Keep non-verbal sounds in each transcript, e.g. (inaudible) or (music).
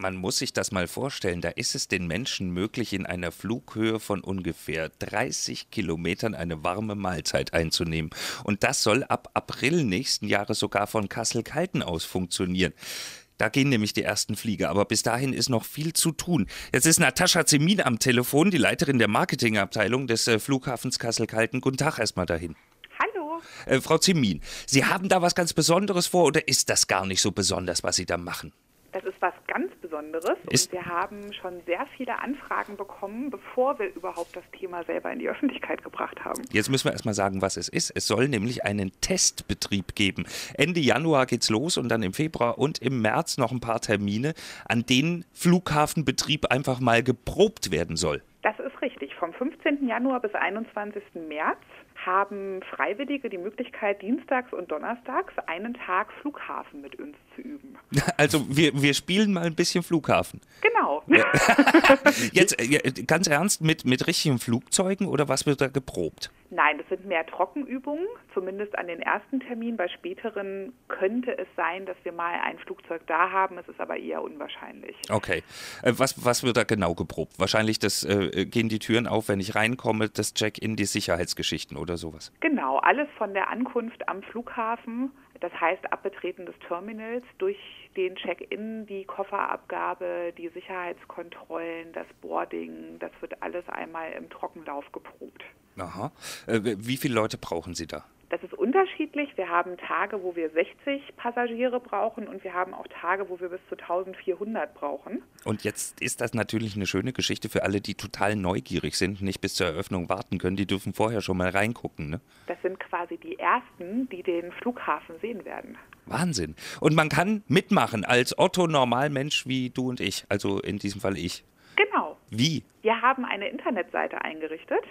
man muss sich das mal vorstellen, da ist es den Menschen möglich, in einer Flughöhe von ungefähr 30 Kilometern eine warme Mahlzeit einzunehmen. Und das soll ab April nächsten Jahres sogar von Kassel-Kalten aus funktionieren. Da gehen nämlich die ersten Flieger, aber bis dahin ist noch viel zu tun. Jetzt ist Natascha Zemin am Telefon, die Leiterin der Marketingabteilung des äh, Flughafens Kassel-Kalten. Guten Tag erstmal dahin. Hallo. Äh, Frau Zemin, Sie haben da was ganz Besonderes vor oder ist das gar nicht so besonders, was Sie da machen? Das ist was ganz Besonderes Ist- und wir haben schon sehr viele Anfragen bekommen, bevor wir überhaupt das Thema selber in die Öffentlichkeit gebracht haben. Jetzt müssen wir erstmal sagen, was es ist. Es soll nämlich einen Testbetrieb geben. Ende Januar geht's los und dann im Februar und im März noch ein paar Termine, an denen Flughafenbetrieb einfach mal geprobt werden soll. Das ist richtig. Vom 15. Januar bis 21. März haben Freiwillige die Möglichkeit, dienstags und donnerstags einen Tag Flughafen mit uns zu üben. (laughs) Also wir, wir spielen mal ein bisschen Flughafen. Genau. (laughs) Jetzt ganz ernst mit, mit richtigen Flugzeugen oder was wird da geprobt? Nein, das sind mehr Trockenübungen, zumindest an den ersten Termin. Bei späteren könnte es sein, dass wir mal ein Flugzeug da haben. Es ist aber eher unwahrscheinlich. Okay. Äh, Was, was wird da genau geprobt? Wahrscheinlich das äh, gehen die Türen auf, wenn ich reinkomme, das Check-in, die Sicherheitsgeschichten oder sowas. Genau, alles von der Ankunft am Flughafen, das heißt Abbetreten des Terminals, durch den Check-in, die Kofferabgabe, die Sicherheitskontrollen, das Boarding, das wird alles einmal im Trockenlauf geprobt. Aha. Äh, wie viele Leute brauchen Sie da? Das ist unterschiedlich. Wir haben Tage, wo wir 60 Passagiere brauchen und wir haben auch Tage, wo wir bis zu 1400 brauchen. Und jetzt ist das natürlich eine schöne Geschichte für alle, die total neugierig sind, nicht bis zur Eröffnung warten können. Die dürfen vorher schon mal reingucken. Ne? Das sind quasi die ersten, die den Flughafen sehen werden. Wahnsinn. Und man kann mitmachen als Otto Normalmensch wie du und ich. Also in diesem Fall ich. Wie? Wir haben eine Internetseite eingerichtet.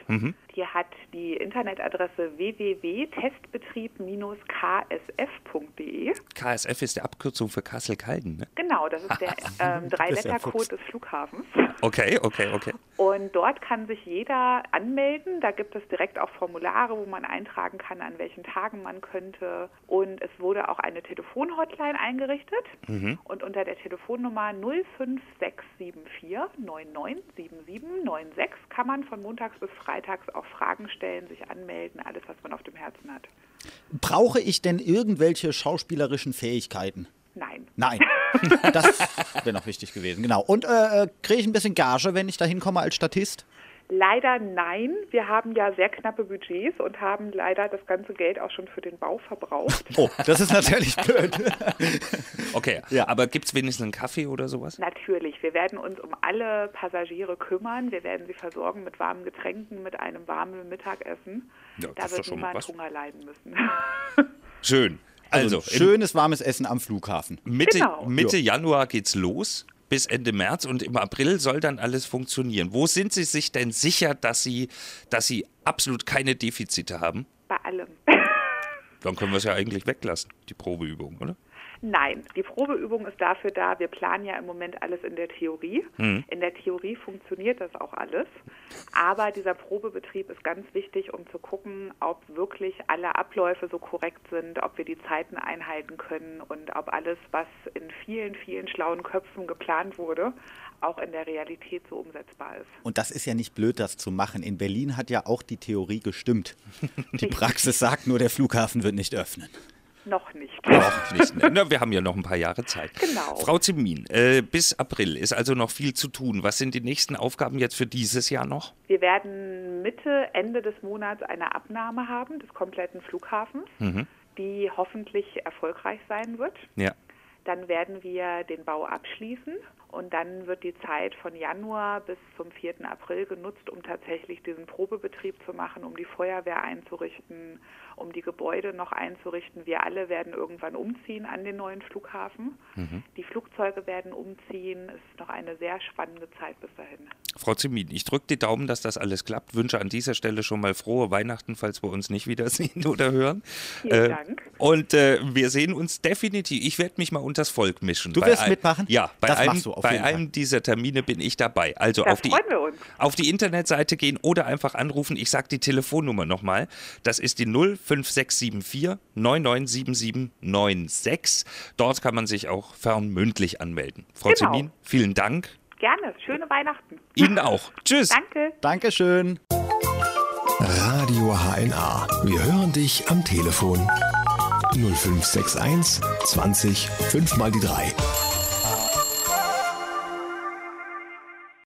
Die hat die Internetadresse www.testbetrieb-ksf.de. KSF ist die Abkürzung für Kassel-Calden. Ne? Genau, das ist der (laughs) ähm, Dreilettercode des Flughafens. Okay, okay, okay. Und dort kann sich jeder anmelden. Da gibt es direkt auch Formulare, wo man eintragen kann, an welchen Tagen man könnte. Und es wurde auch eine Telefonhotline eingerichtet. Und unter der Telefonnummer 05674 997796 kann man von montags bis freitags auch Fragen stellen, sich anmelden, alles, was man auf dem Herzen hat. Brauche ich denn irgendwelche schauspielerischen Fähigkeiten? Nein. Nein. (laughs) Das wäre noch wichtig gewesen, genau. Und äh, äh, kriege ich ein bisschen Gage, wenn ich da hinkomme als Statist? Leider nein. Wir haben ja sehr knappe Budgets und haben leider das ganze Geld auch schon für den Bau verbraucht. Oh, das ist natürlich blöd. (laughs) Okay, Ja. aber gibt es wenigstens einen Kaffee oder sowas? Natürlich, wir werden uns um alle Passagiere kümmern. Wir werden sie versorgen mit warmen Getränken, mit einem warmen Mittagessen. Ja, da wird schon mal niemand. Hunger leiden müssen. Schön. Also, Also, schönes warmes Essen am Flughafen. Mitte, Genau. Mitte Januar geht's los bis Ende März und im April soll dann alles funktionieren. Wo sind Sie sich denn sicher, dass Sie, dass Sie absolut keine Defizite haben? Bei allem. Dann können wir es ja eigentlich weglassen, die Probeübung, oder? Nein, die Probeübung ist dafür da. Wir planen ja im Moment alles in der Theorie. Mhm. In der Theorie funktioniert das auch alles. Aber dieser Probebetrieb ist ganz wichtig, um zu gucken, ob wirklich alle Abläufe so korrekt sind, ob wir die Zeiten einhalten können und ob alles, was in vielen, vielen schlauen Köpfen geplant wurde, auch in der Realität so umsetzbar ist. Und das ist ja nicht blöd, das zu machen. In Berlin hat ja auch die Theorie gestimmt. Die (laughs) Praxis sagt nur, der Flughafen wird nicht öffnen. Noch nicht. Noch nicht. Na, wir haben ja noch ein paar Jahre Zeit. Genau. Frau Zimin, äh, bis April ist also noch viel zu tun. Was sind die nächsten Aufgaben jetzt für dieses Jahr noch? Wir werden Mitte, Ende des Monats eine Abnahme haben des kompletten Flughafens, die hoffentlich erfolgreich sein wird. Ja. Dann werden wir den Bau abschließen und dann wird die Zeit von Januar bis zum 4. April genutzt, um tatsächlich diesen Probebetrieb zu machen, um die Feuerwehr einzurichten, um die Gebäude noch einzurichten. Wir alle werden irgendwann umziehen an den neuen Flughafen. Die Flugzeuge werden umziehen. Es ist noch eine sehr spannende Zeit bis dahin. Frau Zimin, ich drücke die Daumen, dass das alles klappt. Wünsche an dieser Stelle schon mal frohe Weihnachten, falls wir uns nicht wiedersehen (laughs) oder hören. Vielen Dank. Und äh, wir sehen uns definitiv. Ich werde mich mal unters Volk mischen. Du wirst all- mitmachen? Ja, bei Das allem, machst du, auf Bei Fall. einem dieser Termine bin ich dabei. Also auf die, auf die Internetseite gehen oder einfach anrufen. Ich sage die Telefonnummer nochmal. Das ist die 05674 997796. Dort kann man sich auch fernmündlich anmelden. Frau Genau. Zemin, vielen Dank. Gerne. Schöne Weihnachten. Ihnen auch. (laughs) Tschüss. Danke. Dankeschön. Radio HNA. Wir hören dich am Telefon. 0561 20 5 mal die 3.